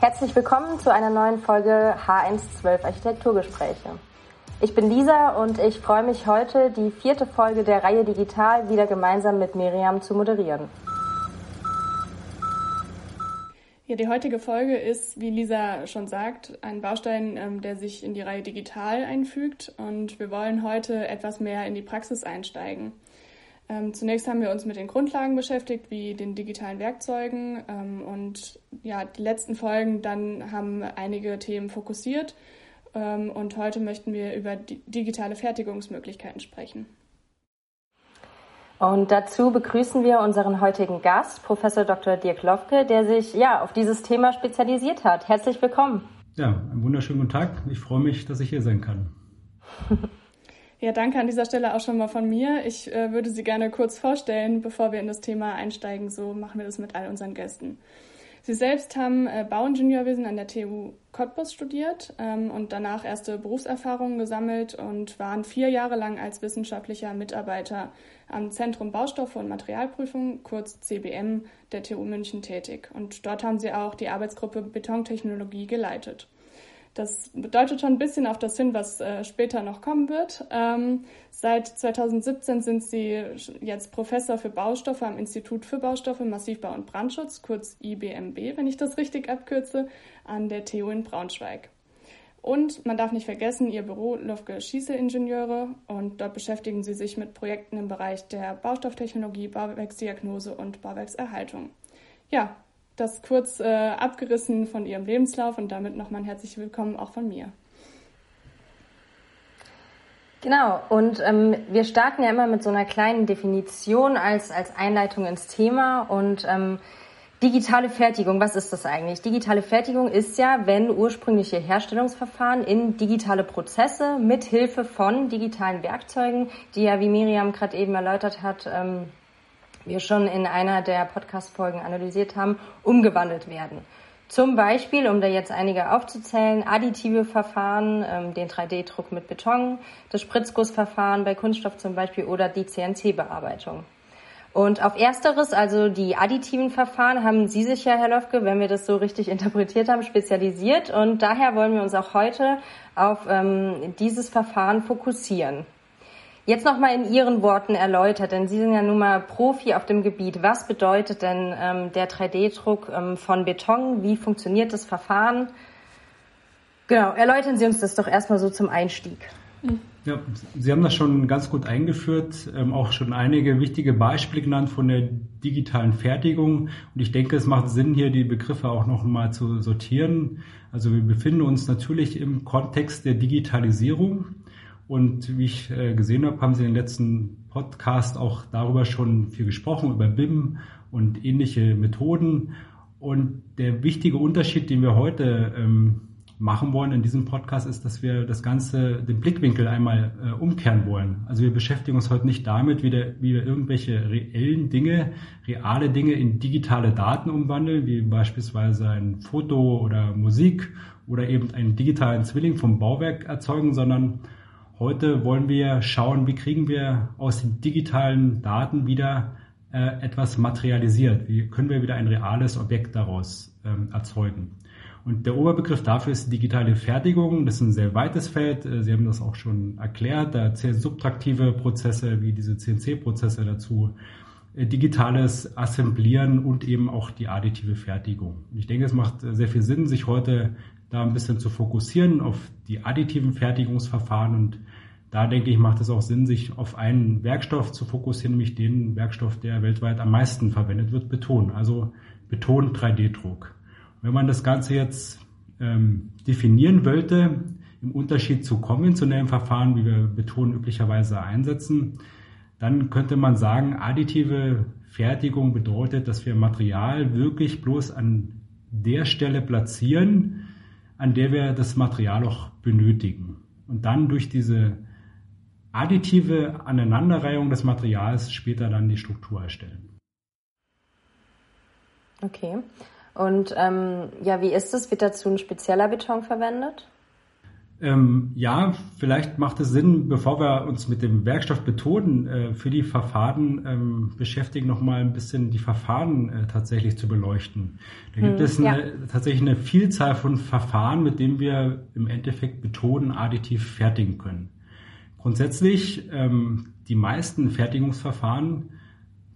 Herzlich willkommen zu einer neuen Folge H112 Architekturgespräche. Ich bin Lisa und ich freue mich heute, die vierte Folge der Reihe Digital wieder gemeinsam mit Miriam zu moderieren. Ja, die heutige Folge ist, wie Lisa schon sagt, ein Baustein, ähm, der sich in die Reihe Digital einfügt und wir wollen heute etwas mehr in die Praxis einsteigen. Ähm, zunächst haben wir uns mit den Grundlagen beschäftigt, wie den digitalen Werkzeugen. Ähm, und ja, die letzten Folgen dann haben einige Themen fokussiert. Ähm, und heute möchten wir über digitale Fertigungsmöglichkeiten sprechen. Und dazu begrüßen wir unseren heutigen Gast, Professor Dr. Dirk Lofke, der sich ja auf dieses Thema spezialisiert hat. Herzlich willkommen. Ja, einen wunderschönen guten Tag. Ich freue mich, dass ich hier sein kann. Ja, danke an dieser Stelle auch schon mal von mir. Ich äh, würde Sie gerne kurz vorstellen, bevor wir in das Thema einsteigen. So machen wir das mit all unseren Gästen. Sie selbst haben äh, Bauingenieurwesen an der TU Cottbus studiert ähm, und danach erste Berufserfahrungen gesammelt und waren vier Jahre lang als wissenschaftlicher Mitarbeiter am Zentrum Baustoffe und Materialprüfung, kurz CBM, der TU München tätig. Und dort haben Sie auch die Arbeitsgruppe Betontechnologie geleitet. Das bedeutet schon ein bisschen auf das hin, was äh, später noch kommen wird. Ähm, seit 2017 sind Sie jetzt Professor für Baustoffe am Institut für Baustoffe, Massivbau und Brandschutz, kurz IBMB, wenn ich das richtig abkürze, an der TU in Braunschweig. Und man darf nicht vergessen, Ihr Büro Lufke Schieße-Ingenieure und dort beschäftigen Sie sich mit Projekten im Bereich der Baustofftechnologie, Bauwerksdiagnose und Bauwerkserhaltung. Ja, das kurz äh, abgerissen von Ihrem Lebenslauf und damit nochmal ein herzliches Willkommen auch von mir. Genau, und ähm, wir starten ja immer mit so einer kleinen Definition als, als Einleitung ins Thema und ähm, digitale Fertigung, was ist das eigentlich? Digitale Fertigung ist ja, wenn ursprüngliche Herstellungsverfahren in digitale Prozesse mit Hilfe von digitalen Werkzeugen, die ja, wie Miriam gerade eben erläutert hat, ähm, wir schon in einer der Podcast-Folgen analysiert haben, umgewandelt werden. Zum Beispiel, um da jetzt einige aufzuzählen, additive Verfahren, ähm, den 3D-Druck mit Beton, das Spritzgussverfahren bei Kunststoff zum Beispiel oder die CNC-Bearbeitung. Und auf ersteres, also die additiven Verfahren, haben Sie sich ja, Herr Löfke, wenn wir das so richtig interpretiert haben, spezialisiert. Und daher wollen wir uns auch heute auf ähm, dieses Verfahren fokussieren. Jetzt nochmal in Ihren Worten erläutert, denn Sie sind ja nun mal Profi auf dem Gebiet. Was bedeutet denn ähm, der 3D-Druck ähm, von Beton? Wie funktioniert das Verfahren? Genau, erläutern Sie uns das doch erstmal so zum Einstieg. Ja, Sie haben das schon ganz gut eingeführt, ähm, auch schon einige wichtige Beispiele genannt von der digitalen Fertigung. Und ich denke, es macht Sinn, hier die Begriffe auch noch mal zu sortieren. Also wir befinden uns natürlich im Kontext der Digitalisierung. Und wie ich äh, gesehen habe, haben Sie in den letzten Podcast auch darüber schon viel gesprochen, über BIM und ähnliche Methoden. Und der wichtige Unterschied, den wir heute ähm, machen wollen in diesem Podcast, ist, dass wir das Ganze, den Blickwinkel einmal äh, umkehren wollen. Also wir beschäftigen uns heute nicht damit, wie, wir irgendwelche reellen Dinge, reale Dinge in digitale Daten umwandeln, wie beispielsweise ein Foto oder Musik oder eben einen digitalen Zwilling vom Bauwerk erzeugen, sondern Heute wollen wir schauen, wie kriegen wir aus den digitalen Daten wieder äh, etwas materialisiert? Wie können wir wieder ein reales Objekt daraus ähm, erzeugen? Und der Oberbegriff dafür ist digitale Fertigung. Das ist ein sehr weites Feld. Äh, Sie haben das auch schon erklärt. Da zählen subtraktive Prozesse wie diese CNC-Prozesse dazu, äh, digitales Assemblieren und eben auch die additive Fertigung. Ich denke, es macht sehr viel Sinn, sich heute da ein bisschen zu fokussieren auf die additiven Fertigungsverfahren und da denke ich, macht es auch Sinn, sich auf einen Werkstoff zu fokussieren, nämlich den Werkstoff, der weltweit am meisten verwendet wird, Beton, also Beton 3D-Druck. Wenn man das Ganze jetzt ähm, definieren wollte, im Unterschied zu konventionellen Verfahren, wie wir Beton üblicherweise einsetzen, dann könnte man sagen, additive Fertigung bedeutet, dass wir Material wirklich bloß an der Stelle platzieren, an der wir das Material auch benötigen. Und dann durch diese additive Aneinanderreihung des Materials später dann die Struktur erstellen. Okay. Und ähm, ja, wie ist es? Wird dazu ein spezieller Beton verwendet? Ähm, ja, vielleicht macht es Sinn, bevor wir uns mit dem Werkstoff betonen, äh, für die Verfahren ähm, beschäftigen, nochmal ein bisschen die Verfahren äh, tatsächlich zu beleuchten. Da gibt hm, es eine, ja. tatsächlich eine Vielzahl von Verfahren, mit denen wir im Endeffekt betonen, additiv fertigen können. Grundsätzlich, ähm, die meisten Fertigungsverfahren,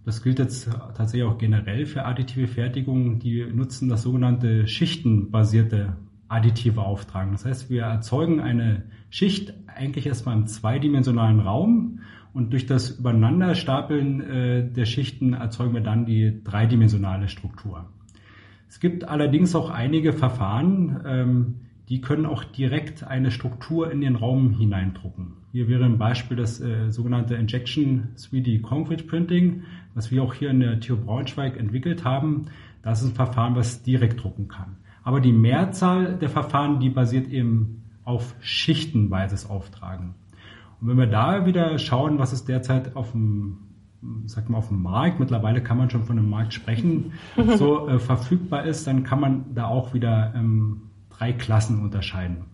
das gilt jetzt tatsächlich auch generell für additive Fertigung, die nutzen das sogenannte schichtenbasierte additive auftragen. Das heißt, wir erzeugen eine Schicht eigentlich erstmal im zweidimensionalen Raum und durch das Übereinanderstapeln äh, der Schichten erzeugen wir dann die dreidimensionale Struktur. Es gibt allerdings auch einige Verfahren, ähm, die können auch direkt eine Struktur in den Raum hineindrucken. Hier wäre ein Beispiel das äh, sogenannte Injection 3D Concrete Printing, was wir auch hier in der TU Braunschweig entwickelt haben. Das ist ein Verfahren, was direkt drucken kann. Aber die Mehrzahl der Verfahren, die basiert eben auf schichtenweises Auftragen. Und wenn wir da wieder schauen, was es derzeit auf dem, sag mal, auf dem Markt, mittlerweile kann man schon von einem Markt sprechen, so äh, verfügbar ist, dann kann man da auch wieder ähm, drei Klassen unterscheiden.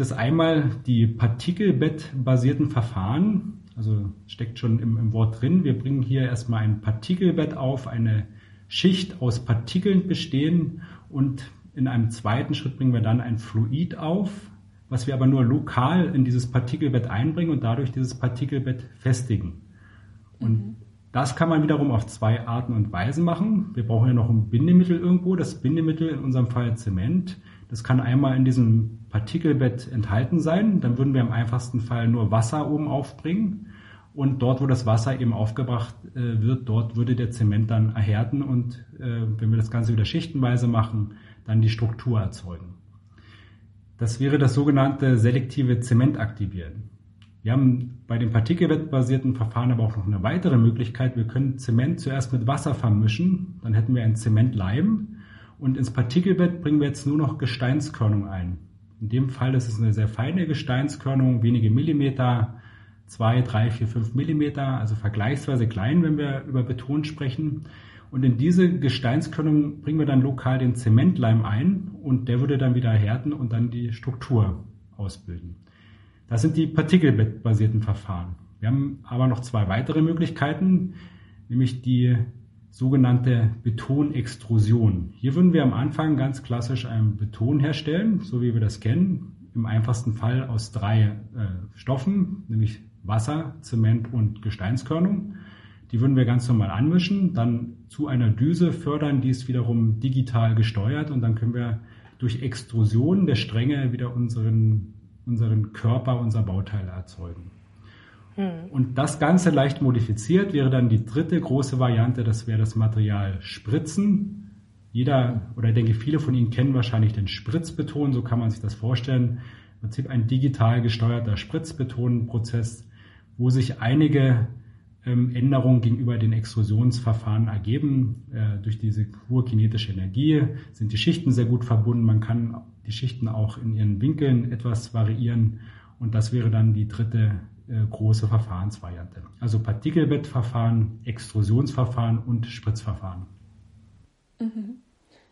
Das einmal die Partikelbett-basierten Verfahren, also steckt schon im, im Wort drin. Wir bringen hier erstmal ein Partikelbett auf, eine Schicht aus Partikeln bestehen und in einem zweiten Schritt bringen wir dann ein Fluid auf, was wir aber nur lokal in dieses Partikelbett einbringen und dadurch dieses Partikelbett festigen. Und mhm. das kann man wiederum auf zwei Arten und Weisen machen. Wir brauchen ja noch ein Bindemittel irgendwo. Das Bindemittel in unserem Fall Zement. Das kann einmal in diesem Partikelbett enthalten sein. Dann würden wir im einfachsten Fall nur Wasser oben aufbringen. Und dort, wo das Wasser eben aufgebracht äh, wird, dort würde der Zement dann erhärten und äh, wenn wir das Ganze wieder schichtenweise machen, dann die Struktur erzeugen. Das wäre das sogenannte selektive Zementaktivieren. Wir haben bei dem partikelbettbasierten Verfahren aber auch noch eine weitere Möglichkeit. Wir können Zement zuerst mit Wasser vermischen, dann hätten wir ein Zementleim und ins Partikelbett bringen wir jetzt nur noch Gesteinskörnung ein. In dem Fall ist es eine sehr feine Gesteinskörnung, wenige Millimeter, 2, 3, 4, 5 Millimeter, also vergleichsweise klein, wenn wir über Beton sprechen. Und in diese Gesteinskörnung bringen wir dann lokal den Zementleim ein und der würde dann wieder härten und dann die Struktur ausbilden. Das sind die partikelbettbasierten Verfahren. Wir haben aber noch zwei weitere Möglichkeiten, nämlich die sogenannte Betonextrusion. Hier würden wir am Anfang ganz klassisch einen Beton herstellen, so wie wir das kennen, im einfachsten Fall aus drei äh, Stoffen, nämlich Wasser, Zement und Gesteinskörnung. Die würden wir ganz normal anmischen, dann zu einer Düse fördern, die ist wiederum digital gesteuert und dann können wir durch Extrusion der Stränge wieder unseren, unseren Körper, unser Bauteile erzeugen. Hm. Und das Ganze leicht modifiziert wäre dann die dritte große Variante, das wäre das Material Spritzen. Jeder oder ich denke viele von Ihnen kennen wahrscheinlich den Spritzbeton, so kann man sich das vorstellen. Im Prinzip ein digital gesteuerter Spritzbetonprozess, wo sich einige ähm, Änderungen gegenüber den Extrusionsverfahren ergeben. Äh, durch diese hohe kinetische Energie sind die Schichten sehr gut verbunden. Man kann die Schichten auch in ihren Winkeln etwas variieren. Und das wäre dann die dritte große Verfahrensvariante. Also Partikelbettverfahren, Extrusionsverfahren und Spritzverfahren. Mhm.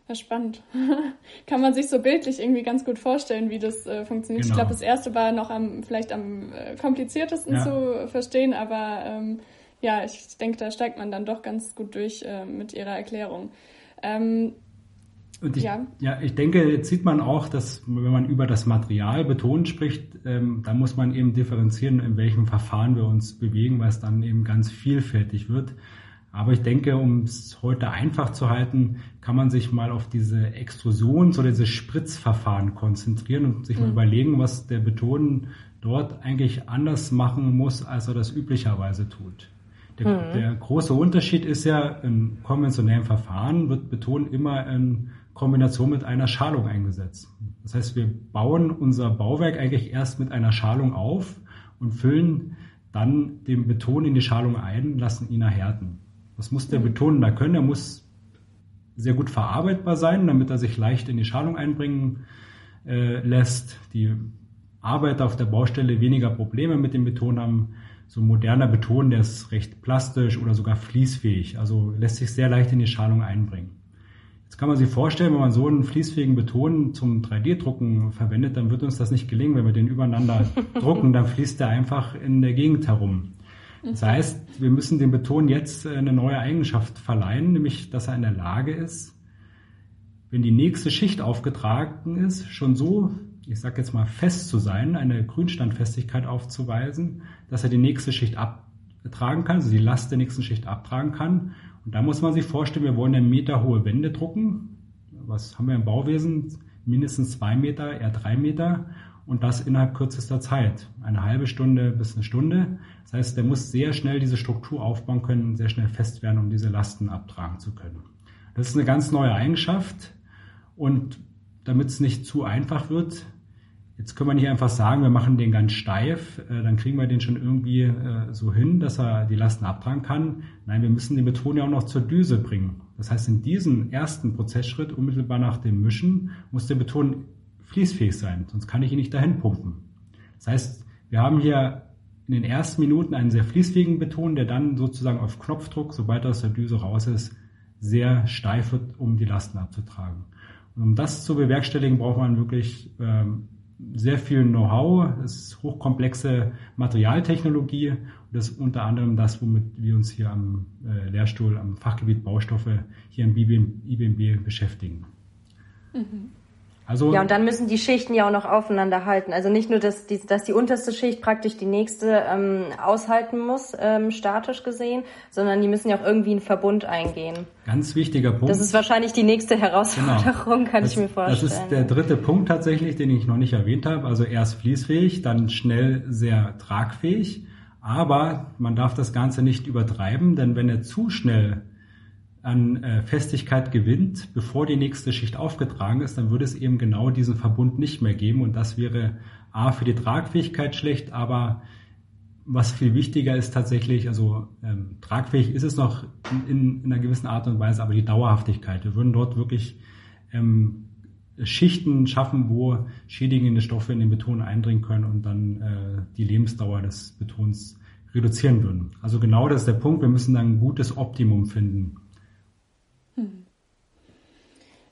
Ja, spannend. Kann man sich so bildlich irgendwie ganz gut vorstellen, wie das äh, funktioniert. Genau. Ich glaube, das erste war noch am vielleicht am äh, kompliziertesten ja. zu verstehen, aber ähm, ja, ich denke, da steigt man dann doch ganz gut durch äh, mit Ihrer Erklärung. Ähm, und ich, ja. ja, ich denke, jetzt sieht man auch, dass wenn man über das Material betont spricht, ähm, da muss man eben differenzieren, in welchem Verfahren wir uns bewegen, weil es dann eben ganz vielfältig wird. Aber ich denke, um es heute einfach zu halten, kann man sich mal auf diese Extrusions- oder diese Spritzverfahren konzentrieren und sich mhm. mal überlegen, was der Beton dort eigentlich anders machen muss, als er das üblicherweise tut. Der, mhm. der große Unterschied ist ja, im konventionellen Verfahren wird Beton immer in Kombination mit einer Schalung eingesetzt. Das heißt, wir bauen unser Bauwerk eigentlich erst mit einer Schalung auf und füllen dann den Beton in die Schalung ein, lassen ihn erhärten. Das muss der Betonender können. Er muss sehr gut verarbeitbar sein, damit er sich leicht in die Schalung einbringen äh, lässt. Die Arbeiter auf der Baustelle weniger Probleme mit dem Beton haben. So moderner Beton, der ist recht plastisch oder sogar fließfähig, also lässt sich sehr leicht in die Schalung einbringen. Jetzt kann man sich vorstellen, wenn man so einen fließfähigen Beton zum 3D-Drucken verwendet, dann wird uns das nicht gelingen. Wenn wir den übereinander drucken, dann fließt der einfach in der Gegend herum. Das heißt, wir müssen dem Beton jetzt eine neue Eigenschaft verleihen, nämlich dass er in der Lage ist, wenn die nächste Schicht aufgetragen ist, schon so, ich sage jetzt mal, fest zu sein, eine Grünstandfestigkeit aufzuweisen, dass er die nächste Schicht abtragen kann, also die Last der nächsten Schicht abtragen kann. Und da muss man sich vorstellen, wir wollen eine meterhohe Wände drucken. Was haben wir im Bauwesen? Mindestens zwei Meter, eher drei Meter und das innerhalb kürzester Zeit. Eine halbe Stunde bis eine Stunde. Das heißt, der muss sehr schnell diese Struktur aufbauen können, sehr schnell fest werden, um diese Lasten abtragen zu können. Das ist eine ganz neue Eigenschaft und damit es nicht zu einfach wird, jetzt können wir nicht einfach sagen, wir machen den ganz steif, äh, dann kriegen wir den schon irgendwie äh, so hin, dass er die Lasten abtragen kann. Nein, wir müssen den Beton ja auch noch zur Düse bringen. Das heißt, in diesem ersten Prozessschritt, unmittelbar nach dem Mischen, muss der Beton fließfähig sein, sonst kann ich ihn nicht dahin pumpen. Das heißt, wir haben hier in den ersten Minuten einen sehr fließfähigen Beton, der dann sozusagen auf Knopfdruck, sobald er aus der Düse raus ist, sehr steif wird, um die Lasten abzutragen. Und um das zu bewerkstelligen, braucht man wirklich ähm, sehr viel Know-how. Es ist hochkomplexe Materialtechnologie und das ist unter anderem das, womit wir uns hier am äh, Lehrstuhl, am Fachgebiet Baustoffe hier im IBMB beschäftigen. Mhm. Also, ja, und dann müssen die Schichten ja auch noch aufeinander halten. Also nicht nur, dass die, dass die unterste Schicht praktisch die nächste ähm, aushalten muss, ähm, statisch gesehen, sondern die müssen ja auch irgendwie einen Verbund eingehen. Ganz wichtiger Punkt. Das ist wahrscheinlich die nächste Herausforderung, genau. kann das, ich mir vorstellen. Das ist der dritte Punkt tatsächlich, den ich noch nicht erwähnt habe. Also erst fließfähig, dann schnell sehr tragfähig. Aber man darf das Ganze nicht übertreiben, denn wenn er zu schnell an äh, Festigkeit gewinnt, bevor die nächste Schicht aufgetragen ist, dann würde es eben genau diesen Verbund nicht mehr geben und das wäre A für die Tragfähigkeit schlecht, aber was viel wichtiger ist tatsächlich, also ähm, tragfähig ist es noch in, in, einer gewissen Art und Weise, aber die Dauerhaftigkeit. Wir würden dort wirklich ähm, Schichten schaffen, wo schädigende Stoffe in den Beton eindringen können und dann äh, die Lebensdauer des Betons reduzieren würden. Also genau das ist der Punkt. Wir müssen dann ein gutes Optimum finden.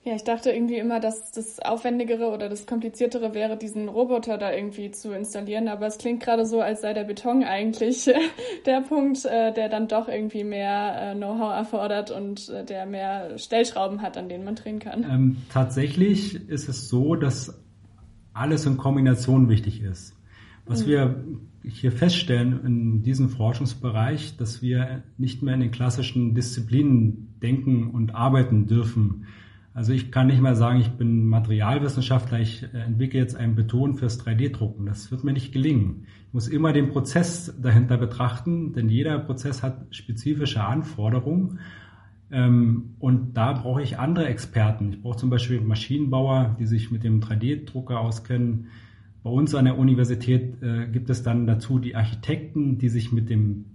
Ja, ich dachte irgendwie immer, dass das Aufwendigere oder das Kompliziertere wäre, diesen Roboter da irgendwie zu installieren. Aber es klingt gerade so, als sei der Beton eigentlich der Punkt, äh, der dann doch irgendwie mehr äh, Know-how erfordert und äh, der mehr Stellschrauben hat, an denen man drehen kann. Ähm, tatsächlich ist es so, dass alles in Kombination wichtig ist. Was mhm. wir hier feststellen in diesem Forschungsbereich, dass wir nicht mehr in den klassischen Disziplinen denken und arbeiten dürfen. Also ich kann nicht mehr sagen, ich bin Materialwissenschaftler, ich äh, entwickle jetzt einen Beton fürs 3D-Drucken. Das wird mir nicht gelingen. Ich muss immer den Prozess dahinter betrachten, denn jeder Prozess hat spezifische Anforderungen. Ähm, und da brauche ich andere Experten. Ich brauche zum Beispiel Maschinenbauer, die sich mit dem 3D-Drucker auskennen. Bei uns an der Universität äh, gibt es dann dazu die Architekten, die sich mit dem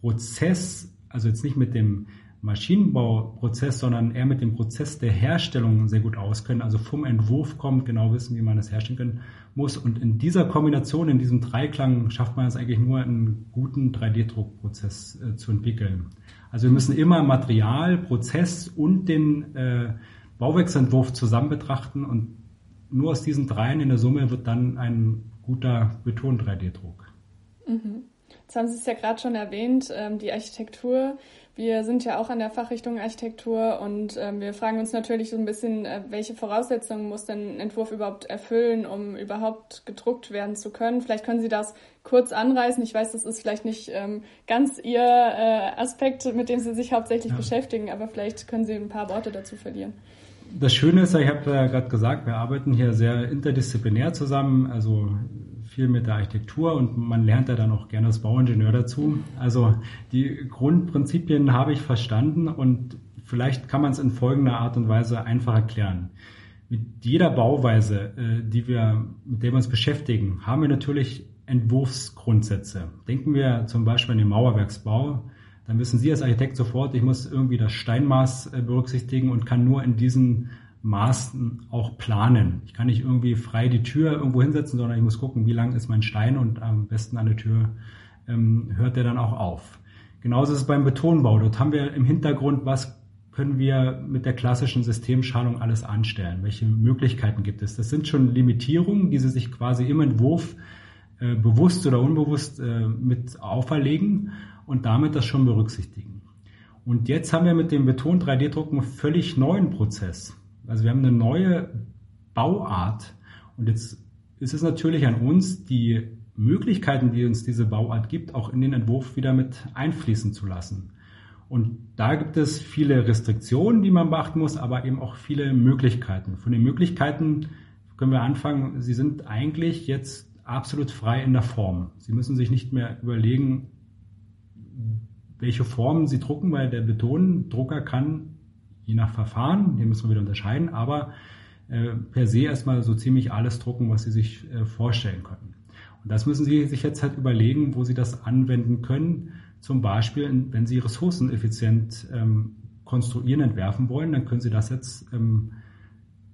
Prozess, also jetzt nicht mit dem Maschinenbauprozess, sondern eher mit dem Prozess der Herstellung sehr gut auskennen, also vom Entwurf kommt, genau wissen, wie man das herstellen können muss. Und in dieser Kombination, in diesem Dreiklang schafft man es eigentlich nur, einen guten 3D-Druckprozess äh, zu entwickeln. Also wir müssen immer Material, Prozess und den äh, Bauwerksentwurf zusammen betrachten und nur aus diesen dreien in der Summe wird dann ein guter Beton-3D-Druck. Mhm. Jetzt haben Sie es ja gerade schon erwähnt, ähm, die Architektur wir sind ja auch an der Fachrichtung Architektur und ähm, wir fragen uns natürlich so ein bisschen, äh, welche Voraussetzungen muss denn ein Entwurf überhaupt erfüllen, um überhaupt gedruckt werden zu können. Vielleicht können Sie das kurz anreißen. Ich weiß, das ist vielleicht nicht ähm, ganz Ihr äh, Aspekt, mit dem Sie sich hauptsächlich ja. beschäftigen, aber vielleicht können Sie ein paar Worte dazu verlieren. Das Schöne ist, ich habe ja gerade gesagt, wir arbeiten hier sehr interdisziplinär zusammen. Also viel mit der Architektur und man lernt ja dann auch gerne als Bauingenieur dazu. Also die Grundprinzipien habe ich verstanden und vielleicht kann man es in folgender Art und Weise einfach erklären. Mit jeder Bauweise, äh, die wir, mit der wir uns beschäftigen, haben wir natürlich Entwurfsgrundsätze. Denken wir zum Beispiel an den Mauerwerksbau, dann wissen Sie als Architekt sofort, ich muss irgendwie das Steinmaß äh, berücksichtigen und kann nur in diesen Maßen auch planen. Ich kann nicht irgendwie frei die Tür irgendwo hinsetzen, sondern ich muss gucken, wie lang ist mein Stein und am besten an der Tür ähm, hört der dann auch auf. Genauso ist es beim Betonbau. Dort haben wir im Hintergrund, was können wir mit der klassischen Systemschalung alles anstellen? Welche Möglichkeiten gibt es? Das sind schon Limitierungen, die Sie sich quasi im Entwurf äh, bewusst oder unbewusst äh, mit auferlegen und damit das schon berücksichtigen. Und jetzt haben wir mit dem Beton 3D-Druck einen völlig neuen Prozess. Also wir haben eine neue Bauart und jetzt ist es natürlich an uns, die Möglichkeiten, die uns diese Bauart gibt, auch in den Entwurf wieder mit einfließen zu lassen. Und da gibt es viele Restriktionen, die man beachten muss, aber eben auch viele Möglichkeiten. Von den Möglichkeiten können wir anfangen. Sie sind eigentlich jetzt absolut frei in der Form. Sie müssen sich nicht mehr überlegen, welche Formen Sie drucken, weil der Betondrucker kann, je nach Verfahren, den müssen wir wieder unterscheiden, aber äh, per se erstmal so ziemlich alles drucken, was Sie sich äh, vorstellen können. Und das müssen Sie sich jetzt halt überlegen, wo Sie das anwenden können zum Beispiel, wenn Sie ressourceneffizient ähm, konstruieren, entwerfen wollen, dann können Sie das jetzt ähm,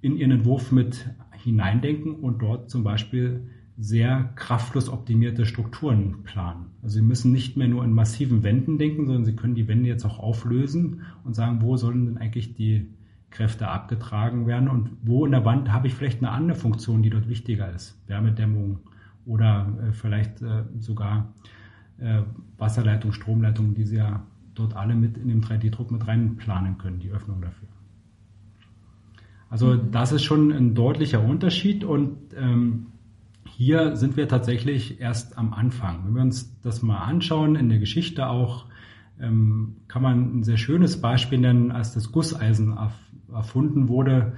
in Ihren Entwurf mit hineindenken und dort zum Beispiel sehr kraftflussoptimierte Strukturen planen. Also Sie müssen nicht mehr nur in massiven Wänden denken, sondern Sie können die Wände jetzt auch auflösen und sagen, wo sollen denn eigentlich die Kräfte abgetragen werden und wo in der Wand habe ich vielleicht eine andere Funktion, die dort wichtiger ist. Wärmedämmung oder äh, vielleicht äh, sogar äh, Wasserleitung, Stromleitung, die Sie ja dort alle mit in dem 3D-Druck mit reinplanen können, die Öffnung dafür. Also mhm. das ist schon ein deutlicher Unterschied und ähm, hier sind wir tatsächlich erst am Anfang. Wenn wir uns das mal anschauen, in der Geschichte auch, ähm, kann man ein sehr schönes Beispiel nennen, als das Gusseisen erfunden wurde,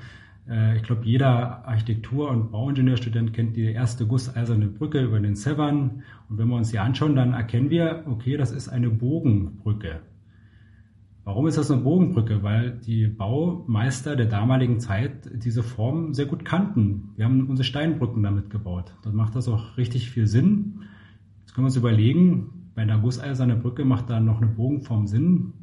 äh, ich glaube, jeder Architektur- und Bauingenieurstudent kennt die erste gusseiserne Brücke über den Severn. Und wenn wir uns die anschauen, dann erkennen wir, okay, das ist eine Bogenbrücke. Warum ist das eine Bogenbrücke? Weil die Baumeister der damaligen Zeit diese Form sehr gut kannten. Wir haben unsere Steinbrücken damit gebaut. Dort macht das auch richtig viel Sinn. Jetzt können wir uns überlegen, bei einer gusseisernen Brücke macht da noch eine Bogenform Sinn.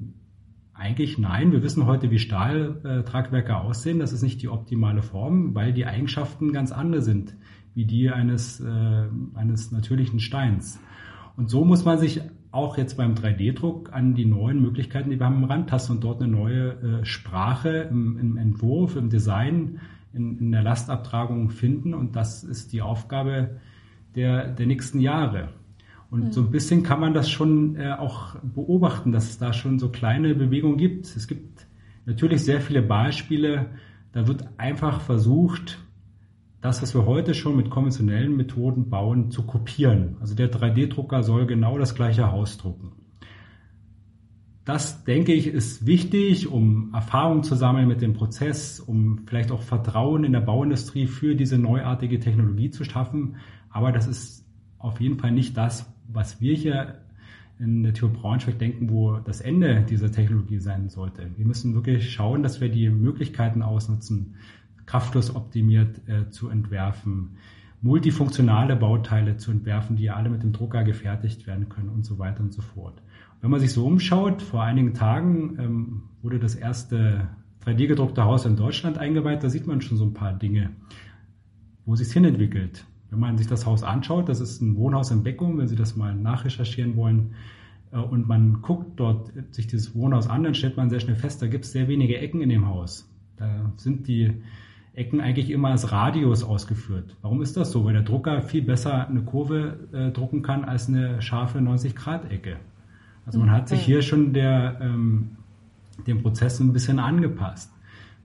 Eigentlich nein. Wir wissen heute, wie Stahltragwerke aussehen. Das ist nicht die optimale Form, weil die Eigenschaften ganz andere sind, wie die eines, äh, eines natürlichen Steins. Und so muss man sich auch jetzt beim 3D-Druck an die neuen Möglichkeiten, die wir haben, rantasten und dort eine neue äh, Sprache im, im, Entwurf, im Design, in, in, der Lastabtragung finden. Und das ist die Aufgabe der, der nächsten Jahre. Und mhm. so ein bisschen kann man das schon äh, auch beobachten, dass es da schon so kleine Bewegungen gibt. Es gibt natürlich sehr viele Beispiele. Da wird einfach versucht, das, was wir heute schon mit konventionellen Methoden bauen, zu kopieren. Also der 3D-Drucker soll genau das gleiche Haus drucken. Das, denke ich, ist wichtig, um Erfahrung zu sammeln mit dem Prozess, um vielleicht auch Vertrauen in der Bauindustrie für diese neuartige Technologie zu schaffen. Aber das ist auf jeden Fall nicht das, was wir hier in der TU Braunschweig denken, wo das Ende dieser Technologie sein sollte. Wir müssen wirklich schauen, dass wir die Möglichkeiten ausnutzen, kraftlos optimiert äh, zu entwerfen, multifunktionale Bauteile zu entwerfen, die alle mit dem Drucker gefertigt werden können und so weiter und so fort. Wenn man sich so umschaut, vor einigen Tagen ähm, wurde das erste 3D-gedruckte Haus in Deutschland eingeweiht, da sieht man schon so ein paar Dinge, wo sich hinentwickelt. Wenn man sich das Haus anschaut, das ist ein Wohnhaus in Beckum, wenn Sie das mal nachrecherchieren wollen, äh, und man guckt dort sich dieses Wohnhaus an, dann stellt man sehr schnell fest, da gibt es sehr wenige Ecken in dem Haus. Da sind die Ecken eigentlich immer als Radius ausgeführt. Warum ist das so? Weil der Drucker viel besser eine Kurve äh, drucken kann als eine scharfe 90-Grad-Ecke. Also man hat sich hier schon der, ähm, dem Prozess ein bisschen angepasst.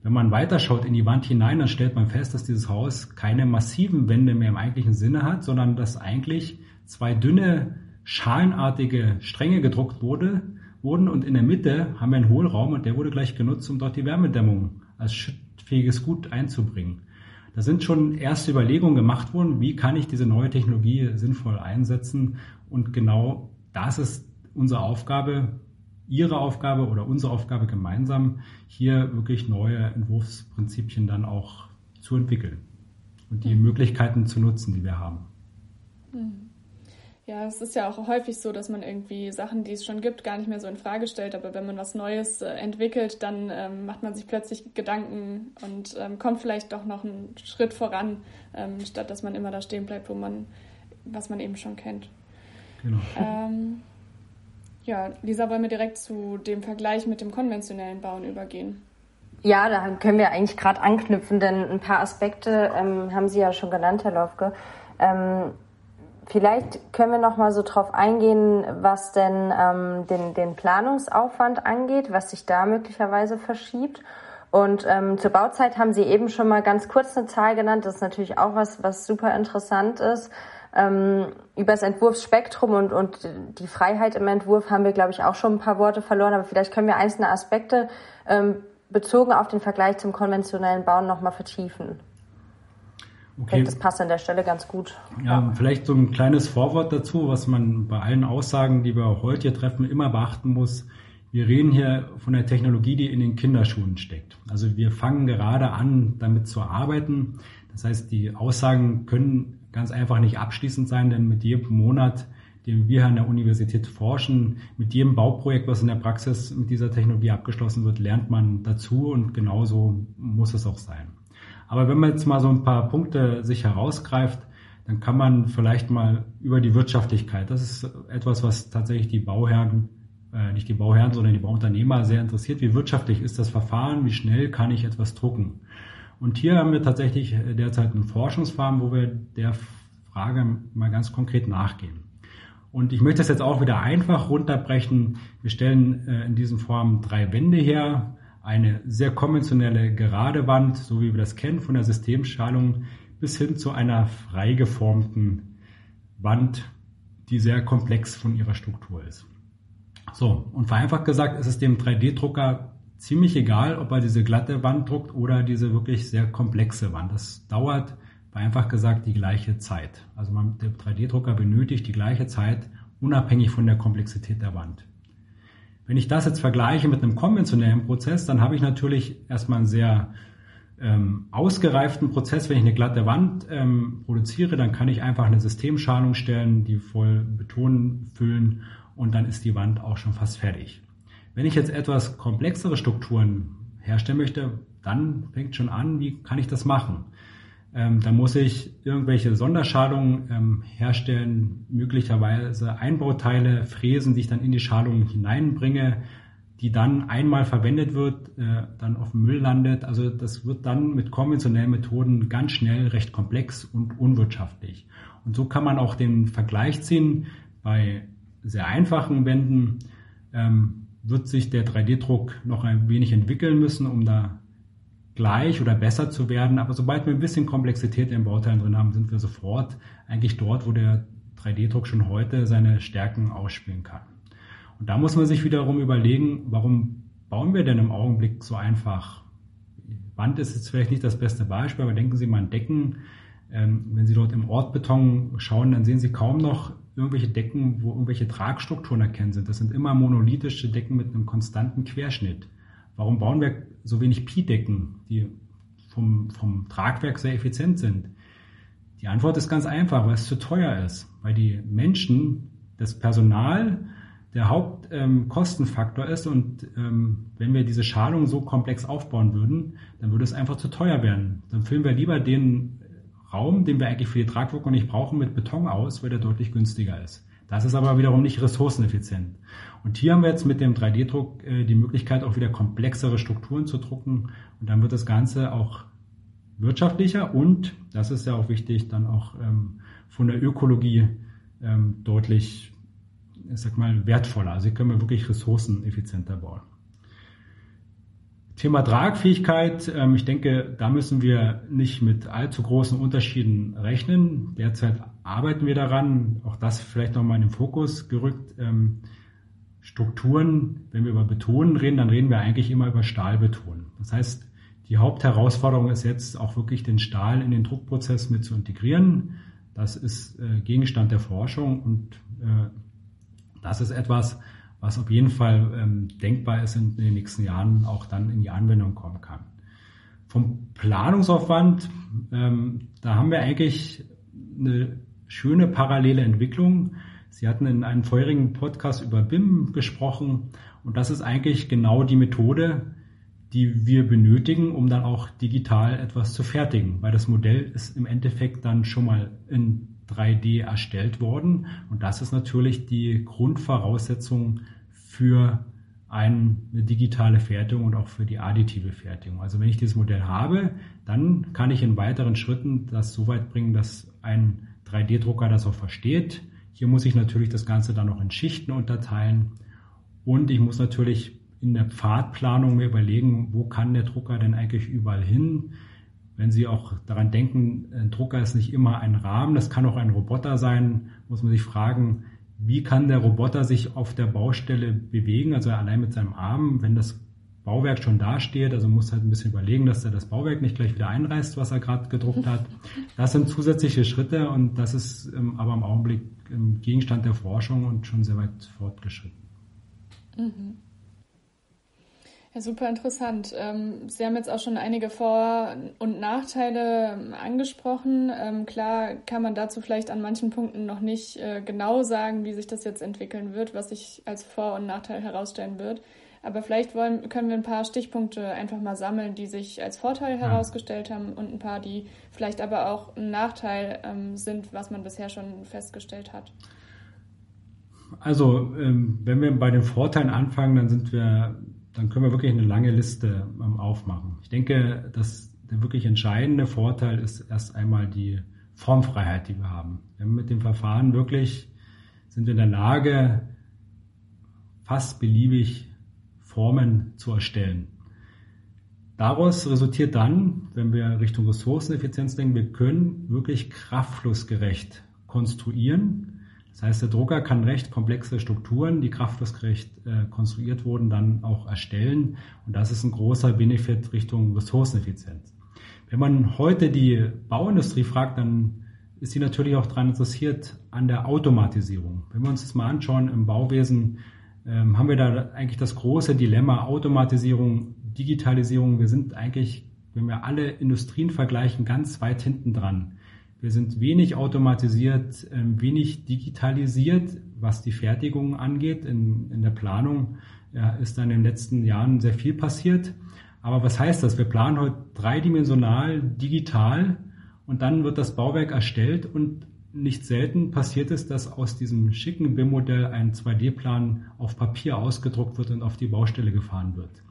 Wenn man weiterschaut in die Wand hinein, dann stellt man fest, dass dieses Haus keine massiven Wände mehr im eigentlichen Sinne hat, sondern dass eigentlich zwei dünne, schalenartige Stränge gedruckt wurde, wurden und in der Mitte haben wir einen Hohlraum und der wurde gleich genutzt, um dort die Wärmedämmung als schüttfähiges Gut einzubringen. Da sind schon erste Überlegungen gemacht worden, wie kann ich diese neue Technologie sinnvoll einsetzen und genau das ist unsere Aufgabe, Ihre Aufgabe oder unsere Aufgabe gemeinsam, hier wirklich neue Entwurfsprinzipien dann auch zu entwickeln und die mhm. Möglichkeiten zu nutzen, die wir haben. Mhm. Ja, es ist ja auch häufig so, dass man irgendwie Sachen, die es schon gibt, gar nicht mehr so in Frage stellt. Aber wenn man was Neues äh, entwickelt, dann ähm, macht man sich plötzlich Gedanken und ähm, kommt vielleicht doch noch einen Schritt voran, ähm, statt dass man immer da stehen bleibt, wo man, was man eben schon kennt. Genau. Ähm, Ja, Lisa, wollen wir direkt zu dem Vergleich mit dem konventionellen Bauen übergehen? Ja, da können wir eigentlich gerade anknüpfen, denn ein paar Aspekte ähm, haben Sie ja schon genannt, Herr Lofke. Vielleicht können wir noch mal so drauf eingehen, was denn ähm, den, den Planungsaufwand angeht, was sich da möglicherweise verschiebt. Und ähm, zur Bauzeit haben Sie eben schon mal ganz kurz eine Zahl genannt. Das ist natürlich auch was, was super interessant ist. Ähm, über das Entwurfsspektrum und, und die Freiheit im Entwurf haben wir, glaube ich, auch schon ein paar Worte verloren. Aber vielleicht können wir einzelne Aspekte ähm, bezogen auf den Vergleich zum konventionellen Bauen nochmal vertiefen. Okay. Denke, das passt an der Stelle ganz gut. Ja, vielleicht so ein kleines Vorwort dazu, was man bei allen Aussagen, die wir heute hier treffen, immer beachten muss. Wir reden hier von der Technologie, die in den Kinderschuhen steckt. Also wir fangen gerade an, damit zu arbeiten. Das heißt, die Aussagen können ganz einfach nicht abschließend sein, denn mit jedem Monat dem wir an der Universität forschen. Mit jedem Bauprojekt, was in der Praxis mit dieser Technologie abgeschlossen wird, lernt man dazu und genauso muss es auch sein. Aber wenn man jetzt mal so ein paar Punkte sich herausgreift, dann kann man vielleicht mal über die Wirtschaftlichkeit, das ist etwas, was tatsächlich die Bauherren, äh, nicht die Bauherren, sondern die Bauunternehmer sehr interessiert. Wie wirtschaftlich ist das Verfahren? Wie schnell kann ich etwas drucken? Und hier haben wir tatsächlich derzeit ein Forschungsfarm, wo wir der Frage mal ganz konkret nachgehen. Und ich möchte das jetzt auch wieder einfach runterbrechen. Wir stellen äh, in diesen Formen drei Wände her. Eine sehr konventionelle gerade Wand, so wie wir das kennen von der Systemschalung, bis hin zu einer freigeformten Wand, die sehr komplex von ihrer Struktur ist. So, und vereinfacht gesagt ist es dem 3D-Drucker ziemlich egal, ob er diese glatte Wand druckt oder diese wirklich sehr komplexe Wand. Das dauert einfach gesagt die gleiche Zeit. Also man, der 3D-Drucker benötigt die gleiche Zeit, unabhängig von der Komplexität der Wand. Wenn ich das jetzt vergleiche mit einem konventionellen Prozess, dann habe ich natürlich erstmal einen sehr ähm, ausgereiften Prozess. Wenn ich eine glatte Wand ähm, produziere, dann kann ich einfach eine Systemschalung stellen, die voll Beton füllen und dann ist die Wand auch schon fast fertig. Wenn ich jetzt etwas komplexere Strukturen herstellen möchte, dann fängt schon an, wie kann ich das machen? Ähm, da muss ich irgendwelche Sonderschalungen ähm, herstellen, möglicherweise Einbauteile fräsen, die ich dann in die Schalung hineinbringe, die dann einmal verwendet wird, äh, dann auf dem Müll landet. Also das wird dann mit konventionellen Methoden ganz schnell recht komplex und unwirtschaftlich. Und so kann man auch den Vergleich ziehen. Bei sehr einfachen Wänden ähm, wird sich der 3D-Druck noch ein wenig entwickeln müssen, um da gleich oder besser zu werden. Aber sobald wir ein bisschen Komplexität in Bauteilen drin haben, sind wir sofort eigentlich dort, wo der 3D-Druck schon heute seine Stärken ausspielen kann. Und da muss man sich wiederum überlegen, warum bauen wir denn im Augenblick so einfach? Wand ist jetzt vielleicht nicht das beste Beispiel, aber denken Sie mal an Decken. Ähm, wenn Sie dort im Ortbeton schauen, dann sehen Sie kaum noch irgendwelche Decken, wo irgendwelche Tragstrukturen erkennen sind. Das sind immer monolithische Decken mit einem konstanten Querschnitt. Warum bauen wir so wenig Pi-Decken, die vom, vom Tragwerk sehr effizient sind? Die Antwort ist ganz einfach, weil es zu teuer ist, weil die Menschen, das Personal der Hauptkostenfaktor ähm, ist und ähm, wenn wir diese Schalung so komplex aufbauen würden, dann würde es einfach zu teuer werden. Dann füllen wir lieber den Raum, den wir eigentlich für die Tragwirkung nicht brauchen, mit Beton aus, weil der deutlich günstiger ist. Das ist aber wiederum nicht ressourceneffizient. Und hier haben wir jetzt mit dem 3D-Druck äh, die Möglichkeit, auch wieder komplexere Strukturen zu drucken. Und dann wird das Ganze auch wirtschaftlicher und, das ist ja auch wichtig, dann auch ähm, von der Ökologie ähm, deutlich, ich sag mal, wertvoller. Also hier können wir wirklich ressourceneffizienter bauen. Thema Tragfähigkeit, ähm, ich denke, da müssen wir nicht mit allzu großen Unterschieden rechnen. Derzeit arbeiten wir daran, auch das vielleicht nochmal in den Fokus gerückt. Ähm, Strukturen, wenn wir über Beton reden, dann reden wir eigentlich immer über Stahlbeton. Das heißt, die Hauptherausforderung ist jetzt auch wirklich den Stahl in den Druckprozess mit zu integrieren. Das ist äh, Gegenstand der Forschung und äh, das ist etwas, was auf jeden Fall ähm, denkbar ist in, in den nächsten Jahren auch dann in die Anwendung kommen kann. Vom Planungsaufwand, ähm, da haben wir eigentlich eine schöne parallele Entwicklung. Sie hatten in einem vorherigen Podcast über BIM gesprochen und das ist eigentlich genau die Methode, die wir benötigen, um dann auch digital etwas zu fertigen, weil das Modell ist im Endeffekt dann schon mal in 3D erstellt worden. Und das ist natürlich die Grundvoraussetzung für eine digitale Fertigung und auch für die additive Fertigung. Also wenn ich dieses Modell habe, dann kann ich in weiteren Schritten das so weit bringen, dass ein 3D-Drucker das auch versteht. Hier muss ich natürlich das Ganze dann noch in Schichten unterteilen und ich muss natürlich in der Pfadplanung mir überlegen, wo kann der Drucker denn eigentlich überall hin? Wenn Sie auch daran denken, ein Drucker ist nicht immer ein Rahmen, das kann auch ein Roboter sein, muss man sich fragen, wie kann der Roboter sich auf der Baustelle bewegen, also allein mit seinem Arm, wenn das Bauwerk schon dasteht, also muss halt ein bisschen überlegen, dass er das Bauwerk nicht gleich wieder einreißt, was er gerade gedruckt hat. Das sind zusätzliche Schritte und das ist ähm, aber im Augenblick im Gegenstand der Forschung und schon sehr weit fortgeschritten. Mhm. Ja, super interessant. Ähm, Sie haben jetzt auch schon einige Vor- und Nachteile ähm, angesprochen. Ähm, klar kann man dazu vielleicht an manchen Punkten noch nicht äh, genau sagen, wie sich das jetzt entwickeln wird, was sich als Vor- und Nachteil herausstellen wird. Aber vielleicht wollen, können wir ein paar Stichpunkte einfach mal sammeln, die sich als Vorteil herausgestellt haben und ein paar, die vielleicht aber auch ein Nachteil sind, was man bisher schon festgestellt hat. Also, wenn wir bei den Vorteilen anfangen, dann sind wir dann können wir wirklich eine lange Liste ähm, aufmachen. Ich denke, dass der wirklich entscheidende Vorteil ist erst einmal die Formfreiheit, die wir haben. Wir haben mit dem Verfahren wirklich, sind wir in der Lage, fast beliebig Formen zu erstellen. Daraus resultiert dann, wenn wir Richtung Ressourceneffizienz denken, wir können wirklich kraftflussgerecht konstruieren das heißt, der Drucker kann recht komplexe Strukturen, die kraftflussgerecht äh, konstruiert wurden, dann auch erstellen. Und das ist ein großer Benefit Richtung Ressourceneffizienz. Wenn man heute die Bauindustrie fragt, dann ist sie natürlich auch daran interessiert an der Automatisierung. Wenn wir uns das mal anschauen im Bauwesen, ähm, haben wir da eigentlich das große Dilemma Automatisierung, Digitalisierung. Wir sind eigentlich, wenn wir alle Industrien vergleichen, ganz weit hinten dran. Wir sind wenig automatisiert, ähm, wenig digitalisiert, was die Fertigung angeht. In, in der Planung ja, ist da in den letzten Jahren sehr viel passiert. Aber was heißt das? Wir planen heute dreidimensional, digital und dann wird das Bauwerk erstellt und nicht selten passiert es, dass aus diesem schicken BIM-Modell ein 2D-Plan auf Papier ausgedruckt wird und auf die Baustelle gefahren wird.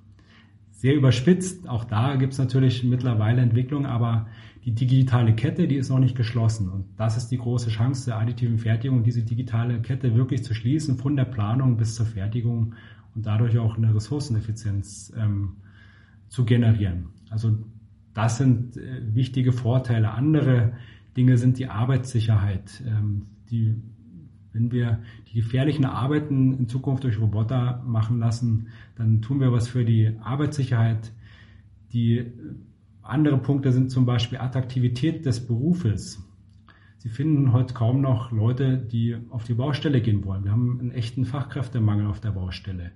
Sehr überspitzt, auch da gibt es natürlich mittlerweile Entwicklungen, aber die digitale Kette, die ist noch nicht geschlossen. Und das ist die große Chance der additiven Fertigung, diese digitale Kette wirklich zu schließen, von der Planung bis zur Fertigung und dadurch auch eine Ressourceneffizienz ähm, zu generieren. Also das sind äh, wichtige Vorteile. Andere Dinge sind die Arbeitssicherheit. Ähm, die, wenn wir die gefährlichen Arbeiten in Zukunft durch Roboter machen lassen, dann tun wir was für die Arbeitssicherheit. Die andere Punkte sind zum Beispiel Attraktivität des Berufes. Sie finden heute kaum noch Leute, die auf die Baustelle gehen wollen. Wir haben einen echten Fachkräftemangel auf der Baustelle.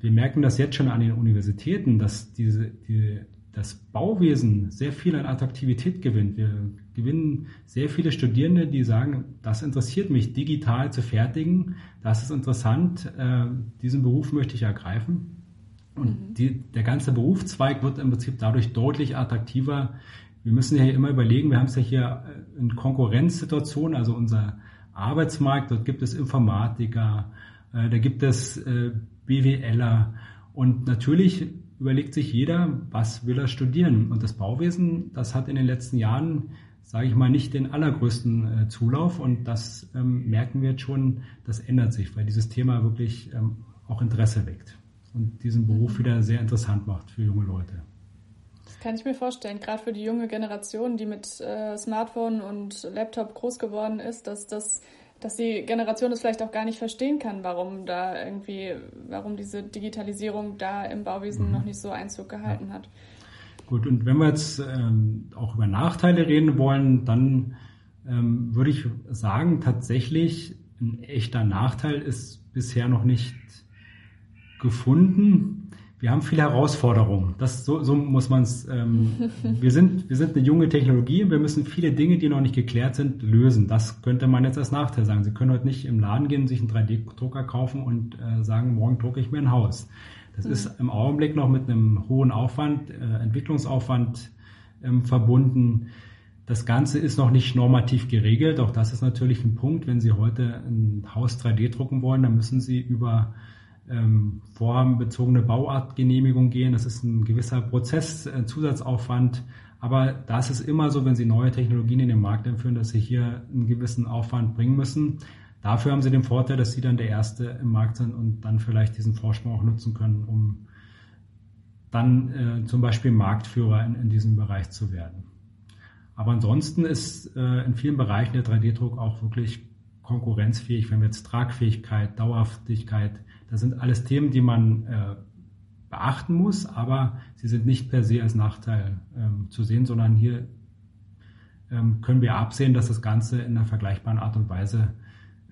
Wir merken das jetzt schon an den Universitäten, dass diese, die, das Bauwesen sehr viel an Attraktivität gewinnt. Wir gewinnen sehr viele Studierende, die sagen, das interessiert mich, digital zu fertigen. Das ist interessant. Äh, diesen Beruf möchte ich ergreifen. Und mhm. die, der ganze Berufszweig wird im Prinzip dadurch deutlich attraktiver. Wir müssen ja hier immer überlegen, wir haben es ja hier äh, in Konkurrenzsituationen, also unser Arbeitsmarkt, dort gibt es Informatiker, äh, da gibt es äh, BWLer und natürlich überlegt sich jeder, was will er studieren. Und das Bauwesen, das hat in den letzten Jahren, sage ich mal, nicht den allergrößten äh, Zulauf und das ähm, merken wir jetzt schon, das ändert sich, weil dieses Thema wirklich ähm, auch Interesse weckt und diesen Beruf mhm. wieder sehr interessant macht für junge Leute. Das kann ich mir vorstellen, gerade für die junge Generation, die mit äh, Smartphone und Laptop groß geworden ist, dass das dass die Generation das vielleicht auch gar nicht verstehen kann, warum da irgendwie, warum diese Digitalisierung da im Bauwesen mhm. noch nicht so Einzug gehalten ja. hat. Gut, und wenn wir jetzt ähm, auch über Nachteile reden wollen, dann ähm, würde ich sagen, tatsächlich ein echter Nachteil ist bisher noch nicht gefunden. Wir haben viele Herausforderungen. Das, so, so muss man es. Ähm, wir, sind, wir sind eine junge Technologie. Wir müssen viele Dinge, die noch nicht geklärt sind, lösen. Das könnte man jetzt als Nachteil sagen. Sie können heute nicht im Laden gehen, sich einen 3D-Drucker kaufen und äh, sagen, morgen drucke ich mir ein Haus. Das mhm. ist im Augenblick noch mit einem hohen Aufwand, äh, Entwicklungsaufwand ähm, verbunden. Das Ganze ist noch nicht normativ geregelt. Auch das ist natürlich ein Punkt. Wenn Sie heute ein Haus 3D drucken wollen, dann müssen Sie über ähm, vorhabenbezogene Bauartgenehmigung gehen. Das ist ein gewisser Prozess, ein Zusatzaufwand. Aber da ist es immer so, wenn Sie neue Technologien in den Markt einführen, dass Sie hier einen gewissen Aufwand bringen müssen. Dafür haben Sie den Vorteil, dass Sie dann der Erste im Markt sind und dann vielleicht diesen Vorsprung auch nutzen können, um dann äh, zum Beispiel Marktführer in, in, diesem Bereich zu werden. Aber ansonsten ist äh, in vielen Bereichen der 3D-Druck auch wirklich konkurrenzfähig, wenn wir jetzt Tragfähigkeit, Dauerhaftigkeit, das sind alles Themen, die man äh, beachten muss, aber sie sind nicht per se als Nachteil ähm, zu sehen, sondern hier ähm, können wir absehen, dass das Ganze in einer vergleichbaren Art und Weise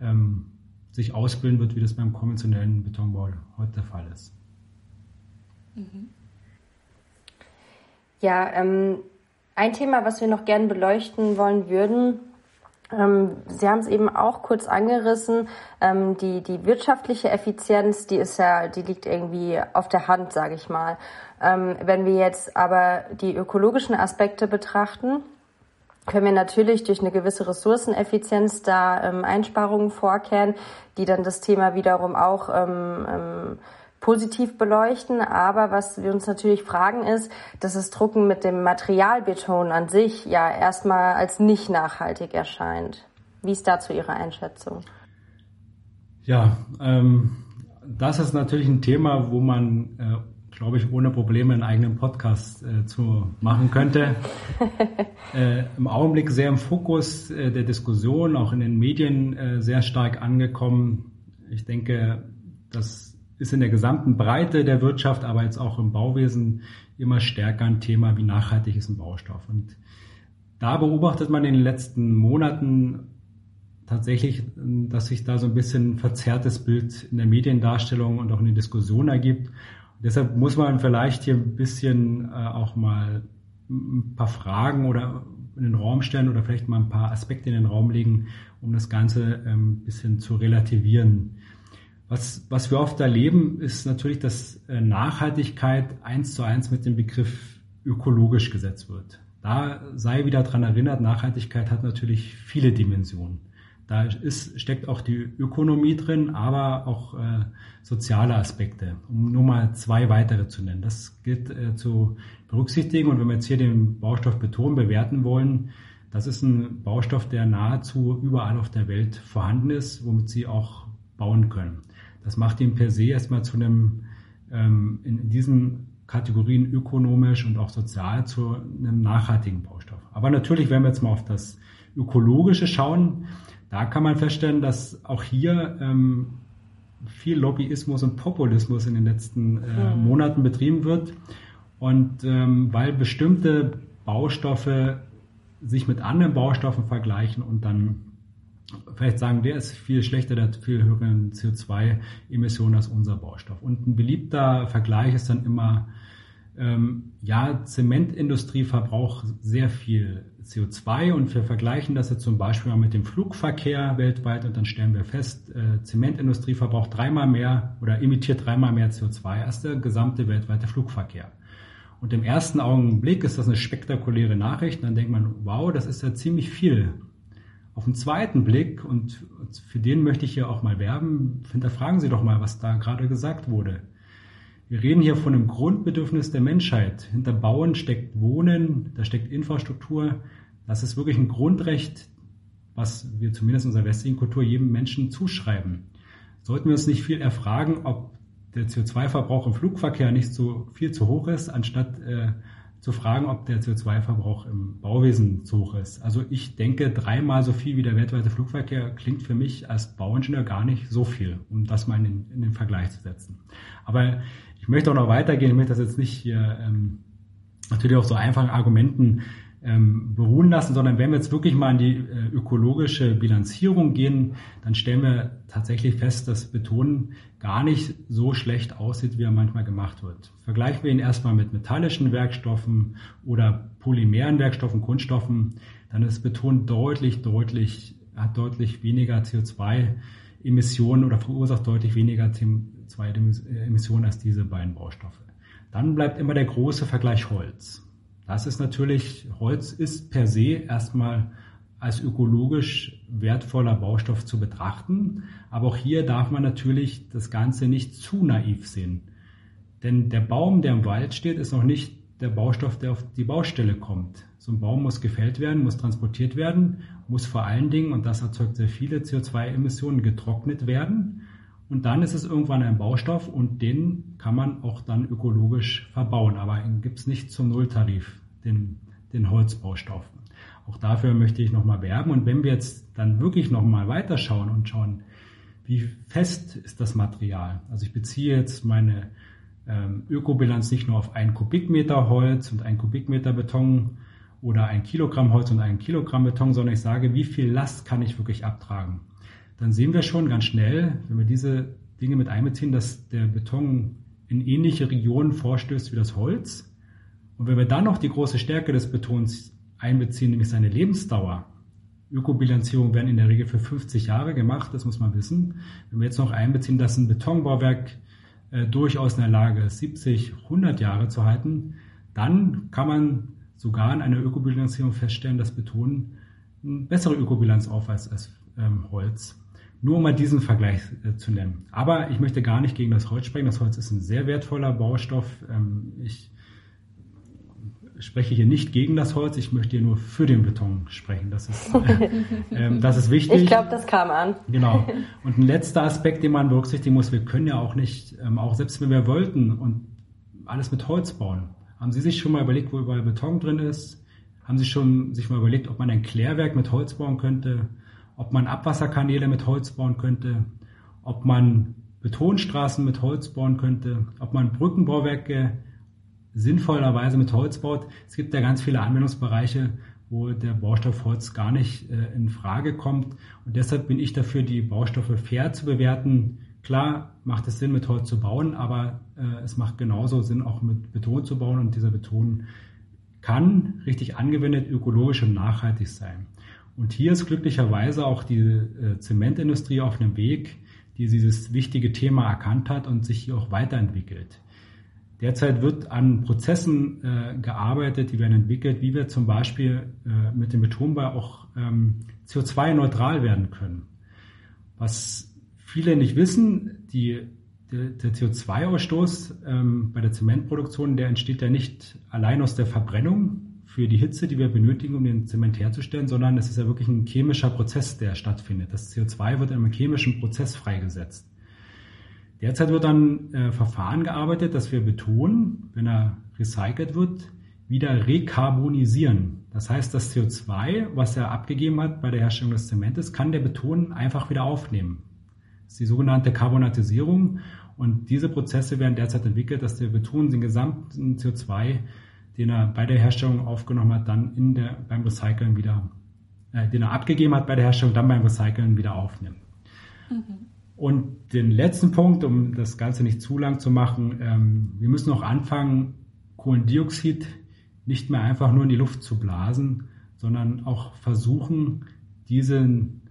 ähm, sich ausbilden wird, wie das beim konventionellen Betonbau heute der Fall ist. Mhm. Ja, ähm, ein Thema, was wir noch gerne beleuchten wollen würden, ähm, Sie haben es eben auch kurz angerissen. Ähm, die, die wirtschaftliche Effizienz, die ist ja, die liegt irgendwie auf der Hand, sage ich mal. Ähm, wenn wir jetzt aber die ökologischen Aspekte betrachten, können wir natürlich durch eine gewisse Ressourceneffizienz da ähm, Einsparungen vorkehren, die dann das Thema wiederum auch ähm, ähm, positiv beleuchten. Aber was wir uns natürlich fragen ist, dass das Drucken mit dem Materialbeton an sich ja erstmal als nicht nachhaltig erscheint. Wie ist dazu Ihre Einschätzung? Ja, ähm, das ist natürlich ein Thema, wo man, äh, glaube ich, ohne Probleme einen eigenen Podcast äh, zu machen könnte. äh, Im Augenblick sehr im Fokus äh, der Diskussion, auch in den Medien äh, sehr stark angekommen. Ich denke, dass ist in der gesamten Breite der Wirtschaft, aber jetzt auch im Bauwesen immer stärker ein Thema, wie nachhaltig ist ein Baustoff. Und da beobachtet man in den letzten Monaten tatsächlich, dass sich da so ein bisschen verzerrtes Bild in der Mediendarstellung und auch in den Diskussionen ergibt. Deshalb muss man vielleicht hier ein bisschen äh, auch mal ein paar Fragen oder in den Raum stellen oder vielleicht mal ein paar Aspekte in den Raum legen, um das Ganze ein ähm, bisschen zu relativieren. Was, was wir oft erleben, ist natürlich, dass äh, Nachhaltigkeit eins zu eins mit dem Begriff ökologisch gesetzt wird. Da sei wieder dran erinnert, Nachhaltigkeit hat natürlich viele Dimensionen. Da ist, steckt auch die Ökonomie drin, aber auch äh, soziale Aspekte, um nur mal zwei weitere zu nennen. Das gilt äh, zu berücksichtigen. Und wenn wir jetzt hier den Baustoff Beton bewerten wollen, das ist ein Baustoff, der nahezu überall auf der Welt vorhanden ist, womit Sie auch bauen können. Das macht ihn per se erstmal zu einem, ähm, in diesen Kategorien ökonomisch und auch sozial zu einem nachhaltigen Baustoff. Aber natürlich, wenn wir jetzt mal auf das Ökologische schauen, da kann man feststellen, dass auch hier ähm, viel Lobbyismus und Populismus in den letzten äh, Monaten betrieben wird. Und ähm, weil bestimmte Baustoffe sich mit anderen Baustoffen vergleichen und dann vielleicht sagen, der ist viel schlechter, der hat viel höhere CO2-Emissionen als unser Baustoff. Und ein beliebter Vergleich ist dann immer, ähm, ja, Zementindustrie verbraucht sehr viel CO2 und wir vergleichen das jetzt zum Beispiel mal mit dem Flugverkehr weltweit und dann stellen wir fest, äh, Zementindustrie verbraucht dreimal mehr oder emittiert dreimal mehr CO2 als der gesamte weltweite Flugverkehr. Und im ersten Augenblick ist das eine spektakuläre Nachricht. Dann denkt man, wow, das ist ja ziemlich viel. Auf den zweiten Blick, und für den möchte ich hier auch mal werben, hinterfragen Sie doch mal, was da gerade gesagt wurde. Wir reden hier von einem Grundbedürfnis der Menschheit. Hinter Bauen steckt Wohnen, da steckt Infrastruktur. Das ist wirklich ein Grundrecht, was wir zumindest in unserer westlichen Kultur jedem Menschen zuschreiben. Sollten wir uns nicht viel erfragen, ob der CO2-Verbrauch im Flugverkehr nicht so viel zu hoch ist, anstatt äh, zu fragen, ob der CO2-Verbrauch im Bauwesen zu hoch ist. Also ich denke, dreimal so viel wie der weltweite Flugverkehr klingt für mich als Bauingenieur gar nicht so viel, um das mal in in den Vergleich zu setzen. Aber ich möchte auch noch weitergehen, ich möchte das jetzt nicht hier ähm, natürlich auf so einfachen Argumenten ähm, beruhen lassen, sondern wenn wir jetzt wirklich mal in die äh, ökologische Bilanzierung gehen, dann stellen wir tatsächlich fest, dass Beton gar nicht so schlecht aussieht, wie er manchmal gemacht wird. Vergleichen wir ihn erstmal mit metallischen Werkstoffen oder polymeren Werkstoffen, Kunststoffen, dann ist Beton deutlich, deutlich, hat deutlich weniger CO2-Emissionen oder verursacht deutlich weniger CO2-Emissionen als diese beiden Baustoffe. Dann bleibt immer der große Vergleich Holz. Das ist natürlich, Holz ist per se erstmal als ökologisch wertvoller Baustoff zu betrachten. Aber auch hier darf man natürlich das Ganze nicht zu naiv sehen. Denn der Baum, der im Wald steht, ist noch nicht der Baustoff, der auf die Baustelle kommt. So ein Baum muss gefällt werden, muss transportiert werden, muss vor allen Dingen, und das erzeugt sehr viele CO2-Emissionen, getrocknet werden. Und dann ist es irgendwann ein Baustoff und den kann man auch dann ökologisch verbauen. Aber ihn gibt es nicht zum Nulltarif, den, den Holzbaustoff. Auch dafür möchte ich nochmal werben. Und wenn wir jetzt dann wirklich nochmal weiterschauen und schauen, wie fest ist das Material? Also ich beziehe jetzt meine ähm, Ökobilanz nicht nur auf ein Kubikmeter Holz und ein Kubikmeter Beton oder ein Kilogramm Holz und ein Kilogramm Beton, sondern ich sage, wie viel Last kann ich wirklich abtragen? Dann sehen wir schon ganz schnell, wenn wir diese Dinge mit einbeziehen, dass der Beton in ähnliche Regionen vorstößt wie das Holz. Und wenn wir dann noch die große Stärke des Betons einbeziehen, nämlich seine Lebensdauer, Ökobilanzierungen werden in der Regel für 50 Jahre gemacht, das muss man wissen. Wenn wir jetzt noch einbeziehen, dass ein Betonbauwerk äh, durchaus in der Lage ist, 70, 100 Jahre zu halten, dann kann man sogar in einer Ökobilanzierung feststellen, dass Beton eine bessere Ökobilanz aufweist als ähm, Holz. Nur um mal diesen Vergleich äh, zu nennen. Aber ich möchte gar nicht gegen das Holz sprechen. Das Holz ist ein sehr wertvoller Baustoff. Ähm, ich spreche hier nicht gegen das Holz, ich möchte hier nur für den Beton sprechen. Das ist, äh, äh, das ist wichtig. Ich glaube, das kam an. Genau. Und ein letzter Aspekt, den man berücksichtigen muss, wir können ja auch nicht, ähm, auch selbst wenn wir wollten und alles mit Holz bauen. Haben Sie sich schon mal überlegt, wo überall Beton drin ist? Haben Sie schon sich mal überlegt, ob man ein Klärwerk mit Holz bauen könnte? Ob man Abwasserkanäle mit Holz bauen könnte? Ob man Betonstraßen mit Holz bauen könnte? Ob man Brückenbauwerke sinnvollerweise mit Holz baut. Es gibt ja ganz viele Anwendungsbereiche, wo der Baustoff Holz gar nicht äh, in Frage kommt. Und deshalb bin ich dafür, die Baustoffe fair zu bewerten. Klar macht es Sinn, mit Holz zu bauen, aber es macht genauso Sinn, auch mit Beton zu bauen. Und dieser Beton kann richtig angewendet ökologisch und nachhaltig sein. Und hier ist glücklicherweise auch die äh, Zementindustrie auf einem Weg, die dieses wichtige Thema erkannt hat und sich hier auch weiterentwickelt. Derzeit wird an Prozessen äh, gearbeitet, die werden entwickelt, wie wir zum Beispiel äh, mit dem Betonbau auch ähm, CO2-neutral werden können. Was viele nicht wissen, die, der, der CO2-Ausstoß ähm, bei der Zementproduktion, der entsteht ja nicht allein aus der Verbrennung für die Hitze, die wir benötigen, um den Zement herzustellen, sondern es ist ja wirklich ein chemischer Prozess, der stattfindet. Das CO2 wird in einem chemischen Prozess freigesetzt. Derzeit wird an äh, Verfahren gearbeitet, dass wir Beton, wenn er recycelt wird, wieder rekarbonisieren. Das heißt, das CO2, was er abgegeben hat bei der Herstellung des Zementes, kann der Beton einfach wieder aufnehmen. Ist die sogenannte Karbonatisierung. Und diese Prozesse werden derzeit entwickelt, dass der Beton den gesamten CO2, den er bei der Herstellung aufgenommen hat, dann in der, beim Recyceln wieder, äh, den er abgegeben hat bei der Herstellung, dann beim Recyceln wieder aufnimmt. Mhm. Und den letzten Punkt, um das Ganze nicht zu lang zu machen, ähm, wir müssen auch anfangen, Kohlendioxid nicht mehr einfach nur in die Luft zu blasen, sondern auch versuchen, diesen,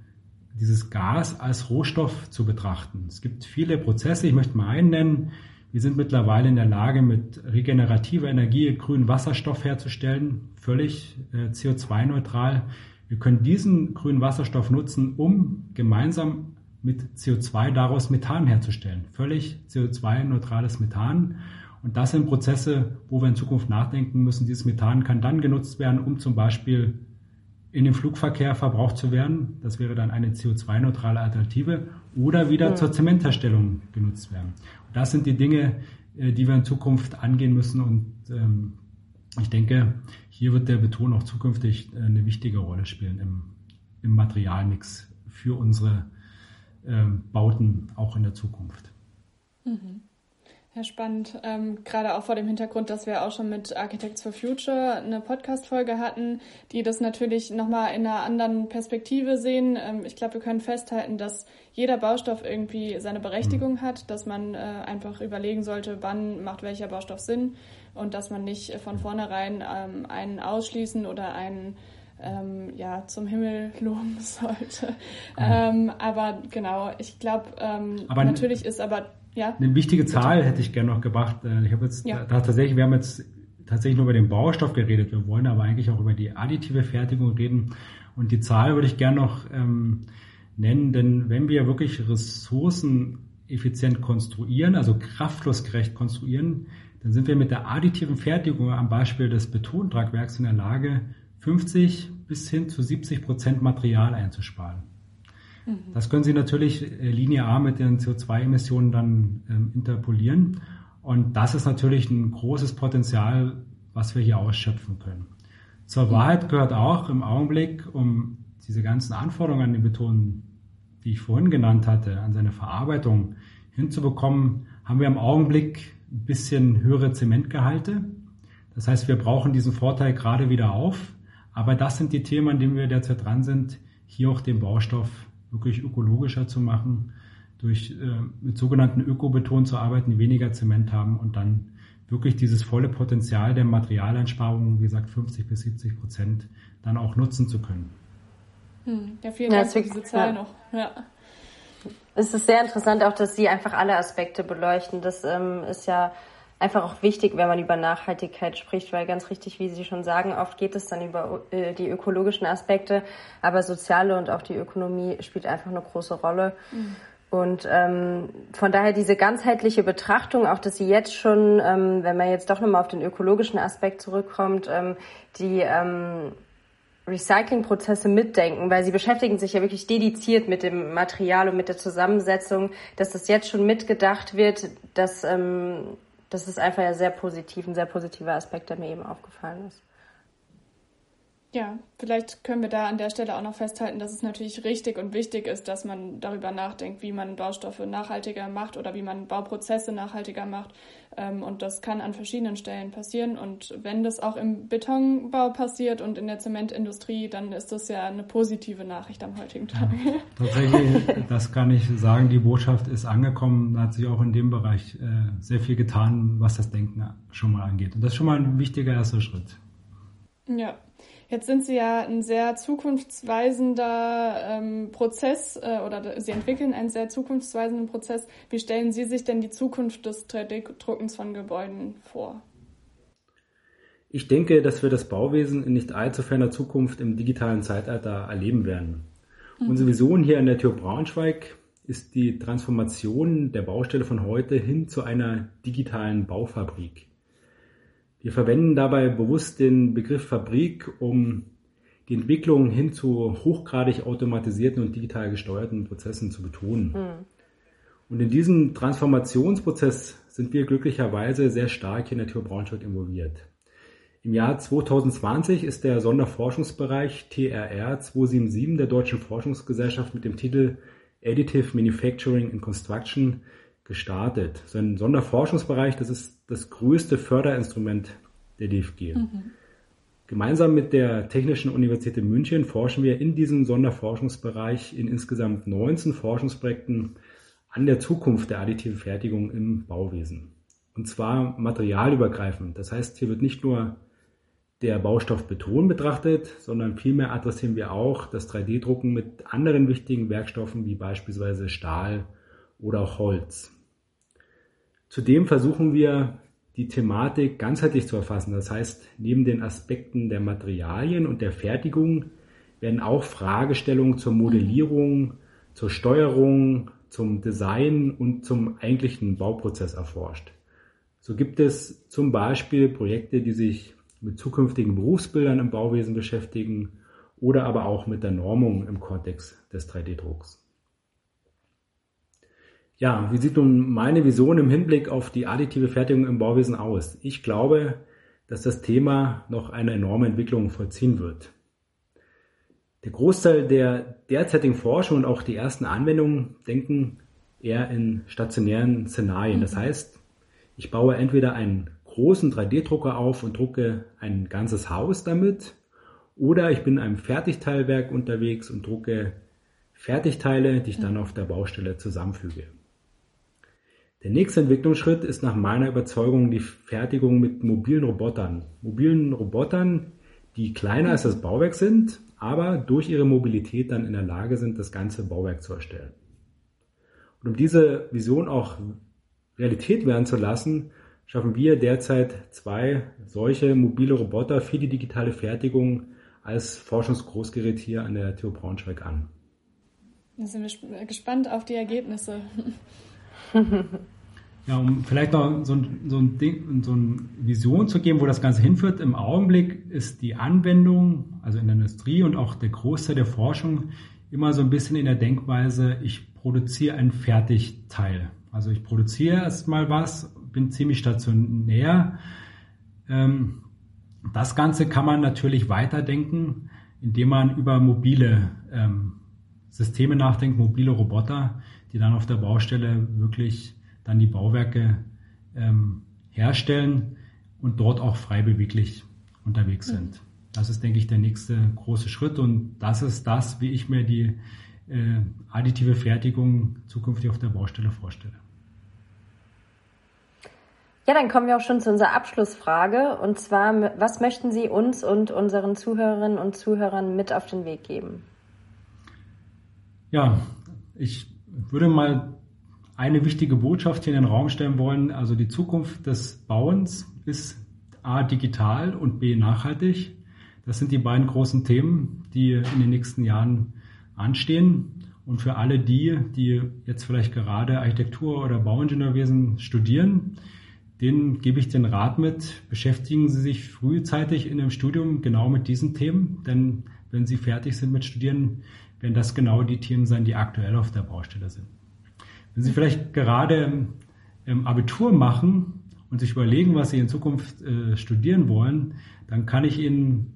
dieses Gas als Rohstoff zu betrachten. Es gibt viele Prozesse, ich möchte mal einen nennen. Wir sind mittlerweile in der Lage, mit regenerativer Energie grünen Wasserstoff herzustellen, völlig äh, CO2-neutral. Wir können diesen grünen Wasserstoff nutzen, um gemeinsam mit CO2 daraus Methan herzustellen. Völlig CO2-neutrales Methan. Und das sind Prozesse, wo wir in Zukunft nachdenken müssen. Dieses Methan kann dann genutzt werden, um zum Beispiel in dem Flugverkehr verbraucht zu werden. Das wäre dann eine CO2-neutrale Alternative oder wieder ja. zur Zementherstellung genutzt werden. Das sind die Dinge, äh, die wir in Zukunft angehen müssen. Und ähm, ich denke, hier wird der Beton auch zukünftig äh, eine wichtige Rolle spielen im, im Materialmix für unsere ähm, Bauten auch in der Zukunft. Mhm. Ja, spannend. Ähm, gerade auch vor dem Hintergrund, dass wir auch schon mit Architects for Future eine Podcast-Folge hatten, die das natürlich nochmal in einer anderen Perspektive sehen. Ähm, ich glaube, wir können festhalten, dass jeder Baustoff irgendwie seine Berechtigung mhm. hat, dass man äh, einfach überlegen sollte, wann macht welcher Baustoff Sinn und dass man nicht von vornherein ähm, einen ausschließen oder einen ähm, ja, zum Himmel loben sollte. Ähm, aber genau, ich glaube, ähm, natürlich ist aber ja. Eine wichtige Zahl hätte ich gerne noch gebracht. Äh, ich habe jetzt ja. da, tatsächlich, wir haben jetzt tatsächlich nur über den Baustoff geredet. Wir wollen aber eigentlich auch über die additive Fertigung reden. Und die Zahl würde ich gerne noch ähm, nennen, denn wenn wir wirklich ressourceneffizient konstruieren, also kraftflussgerecht konstruieren, dann sind wir mit der additiven Fertigung am Beispiel des Betontragwerks in der Lage, 50 bis hin zu 70 Prozent Material einzusparen. Mhm. Das können Sie natürlich äh, linear mit den CO2-Emissionen dann ähm, interpolieren. Und das ist natürlich ein großes Potenzial, was wir hier ausschöpfen können. Zur Wahrheit gehört auch im Augenblick, um diese ganzen Anforderungen an den Beton, die ich vorhin genannt hatte, an seine Verarbeitung hinzubekommen, haben wir im Augenblick ein bisschen höhere Zementgehalte. Das heißt, wir brauchen diesen Vorteil gerade wieder auf. Aber das sind die Themen, an denen wir derzeit dran sind, hier auch den Baustoff wirklich ökologischer zu machen, durch äh, mit sogenannten Ökobeton zu arbeiten, die weniger Zement haben und dann wirklich dieses volle Potenzial der Materialeinsparungen, wie gesagt 50 bis 70 Prozent, dann auch nutzen zu können. Hm, ja, vielen Dank ja, für diese Zahl ja. noch. Ja. Es ist sehr interessant auch, dass Sie einfach alle Aspekte beleuchten. Das ähm, ist ja einfach auch wichtig, wenn man über Nachhaltigkeit spricht, weil ganz richtig, wie Sie schon sagen, oft geht es dann über äh, die ökologischen Aspekte, aber soziale und auch die Ökonomie spielt einfach eine große Rolle. Mhm. Und ähm, von daher diese ganzheitliche Betrachtung, auch dass sie jetzt schon, ähm, wenn man jetzt doch nochmal auf den ökologischen Aspekt zurückkommt, ähm, die ähm, Recyclingprozesse mitdenken, weil sie beschäftigen sich ja wirklich dediziert mit dem Material und mit der Zusammensetzung, dass das jetzt schon mitgedacht wird, dass ähm, das ist einfach ja sehr positiv, ein sehr positiver Aspekt, der mir eben aufgefallen ist. Ja, vielleicht können wir da an der Stelle auch noch festhalten, dass es natürlich richtig und wichtig ist, dass man darüber nachdenkt, wie man Baustoffe nachhaltiger macht oder wie man Bauprozesse nachhaltiger macht. Ähm, und das kann an verschiedenen Stellen passieren. Und wenn das auch im Betonbau passiert und in der Zementindustrie, dann ist das ja eine positive Nachricht am heutigen Tag. Ja, tatsächlich, das kann ich sagen, die Botschaft ist angekommen. Da hat sich auch in dem Bereich äh, sehr viel getan, was das Denken schon mal angeht. Und das ist schon mal ein wichtiger erster Schritt. Ja, Jetzt sind Sie ja ein sehr zukunftsweisender ähm, Prozess äh, oder Sie entwickeln einen sehr zukunftsweisenden Prozess. Wie stellen Sie sich denn die Zukunft des 3D-Druckens von Gebäuden vor? Ich denke, dass wir das Bauwesen in nicht allzu ferner Zukunft im digitalen Zeitalter erleben werden. Mhm. Unsere Vision hier an der TU Braunschweig ist die Transformation der Baustelle von heute hin zu einer digitalen Baufabrik. Wir verwenden dabei bewusst den Begriff Fabrik, um die Entwicklung hin zu hochgradig automatisierten und digital gesteuerten Prozessen zu betonen. Mhm. Und in diesem Transformationsprozess sind wir glücklicherweise sehr stark in der TU Braunschweig involviert. Im Jahr 2020 ist der Sonderforschungsbereich TRR 277 der Deutschen Forschungsgesellschaft mit dem Titel Additive Manufacturing and Construction gestartet. So ein Sonderforschungsbereich, das ist das größte Förderinstrument der DFG. Mhm. Gemeinsam mit der Technischen Universität München forschen wir in diesem Sonderforschungsbereich in insgesamt 19 Forschungsprojekten an der Zukunft der additiven Fertigung im Bauwesen. Und zwar materialübergreifend. Das heißt, hier wird nicht nur der Baustoff Beton betrachtet, sondern vielmehr adressieren wir auch das 3D-Drucken mit anderen wichtigen Werkstoffen wie beispielsweise Stahl oder auch Holz. Zudem versuchen wir, die Thematik ganzheitlich zu erfassen. Das heißt, neben den Aspekten der Materialien und der Fertigung werden auch Fragestellungen zur Modellierung, zur Steuerung, zum Design und zum eigentlichen Bauprozess erforscht. So gibt es zum Beispiel Projekte, die sich mit zukünftigen Berufsbildern im Bauwesen beschäftigen oder aber auch mit der Normung im Kontext des 3D-Drucks. Ja, wie sieht nun meine Vision im Hinblick auf die additive Fertigung im Bauwesen aus? Ich glaube, dass das Thema noch eine enorme Entwicklung vollziehen wird. Der Großteil der derzeitigen Forschung und auch die ersten Anwendungen denken eher in stationären Szenarien. Das mhm. heißt, ich baue entweder einen großen 3D-Drucker auf und drucke ein ganzes Haus damit, oder ich bin in einem Fertigteilwerk unterwegs und drucke Fertigteile, die ich dann auf der Baustelle zusammenfüge. Der nächste Entwicklungsschritt ist nach meiner Überzeugung die Fertigung mit mobilen Robotern. Mobilen Robotern, die kleiner als das Bauwerk sind, aber durch ihre Mobilität dann in der Lage sind, das ganze Bauwerk zu erstellen. Und um diese Vision auch Realität werden zu lassen, schaffen wir derzeit zwei solche mobile Roboter für die digitale Fertigung als Forschungsgroßgerät hier an der TU Braunschweig an. Da sind wir gespannt auf die Ergebnisse. Ja, um vielleicht noch so ein, so, ein Ding, so eine Vision zu geben, wo das Ganze hinführt. Im Augenblick ist die Anwendung, also in der Industrie und auch der Großteil der Forschung, immer so ein bisschen in der Denkweise, ich produziere ein Fertigteil. Also ich produziere erstmal was, bin ziemlich stationär. Ähm, das Ganze kann man natürlich weiterdenken, indem man über mobile ähm, Systeme nachdenkt, mobile Roboter, die dann auf der Baustelle wirklich dann die Bauwerke ähm, herstellen und dort auch frei beweglich unterwegs sind. Das ist, denke ich, der nächste große Schritt und das ist das, wie ich mir die äh, additive Fertigung zukünftig auf der Baustelle vorstelle. Ja, dann kommen wir auch schon zu unserer Abschlussfrage. Und zwar, was möchten Sie uns und unseren Zuhörerinnen und Zuhörern mit auf den Weg geben? Ja, ich würde mal eine wichtige Botschaft hier in den Raum stellen wollen. Also die Zukunft des Bauens ist A digital und B nachhaltig. Das sind die beiden großen Themen, die in den nächsten Jahren anstehen. Und für alle die, die jetzt vielleicht gerade Architektur oder Bauingenieurwesen studieren, denen gebe ich den Rat mit, beschäftigen Sie sich frühzeitig in dem Studium genau mit diesen Themen, denn wenn Sie fertig sind mit Studieren, werden das genau die Themen sein, die aktuell auf der Baustelle sind. Wenn Sie vielleicht gerade im Abitur machen und sich überlegen, was Sie in Zukunft äh, studieren wollen, dann kann ich Ihnen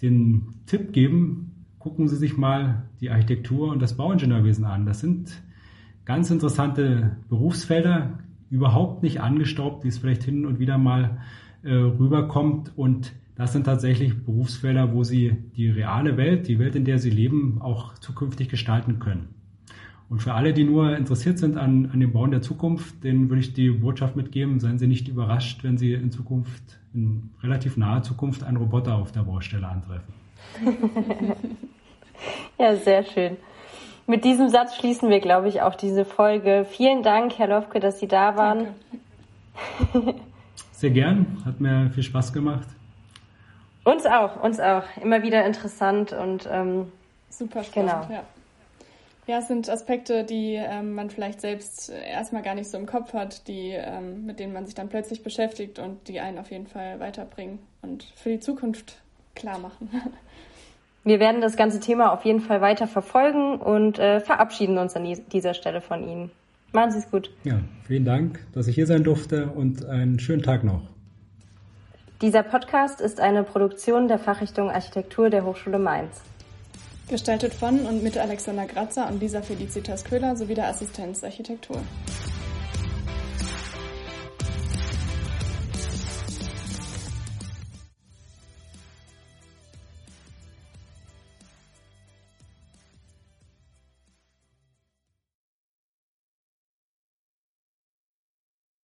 den Tipp geben, gucken Sie sich mal die Architektur und das Bauingenieurwesen an. Das sind ganz interessante Berufsfelder, überhaupt nicht angestaubt, wie es vielleicht hin und wieder mal äh, rüberkommt. Und das sind tatsächlich Berufsfelder, wo Sie die reale Welt, die Welt, in der Sie leben, auch zukünftig gestalten können. Und für alle, die nur interessiert sind an, an dem Bauen der Zukunft, denen würde ich die Botschaft mitgeben, seien Sie nicht überrascht, wenn Sie in Zukunft, in relativ naher Zukunft, einen Roboter auf der Baustelle antreffen. ja, sehr schön. Mit diesem Satz schließen wir, glaube ich, auch diese Folge. Vielen Dank, Herr Lofke, dass Sie da waren. Sehr gern, hat mir viel Spaß gemacht. Uns auch, uns auch. Immer wieder interessant und ähm, super spannend. Genau. Ja. Ja, es sind Aspekte, die ähm, man vielleicht selbst erstmal gar nicht so im Kopf hat, die, ähm, mit denen man sich dann plötzlich beschäftigt und die einen auf jeden Fall weiterbringen und für die Zukunft klar machen. Wir werden das ganze Thema auf jeden Fall weiter verfolgen und äh, verabschieden uns an dieser Stelle von Ihnen. Machen Sie es gut. Ja, vielen Dank, dass ich hier sein durfte und einen schönen Tag noch. Dieser Podcast ist eine Produktion der Fachrichtung Architektur der Hochschule Mainz. Gestaltet von und mit Alexander Grazer und Lisa Felicitas Köhler sowie der Assistenz Architektur.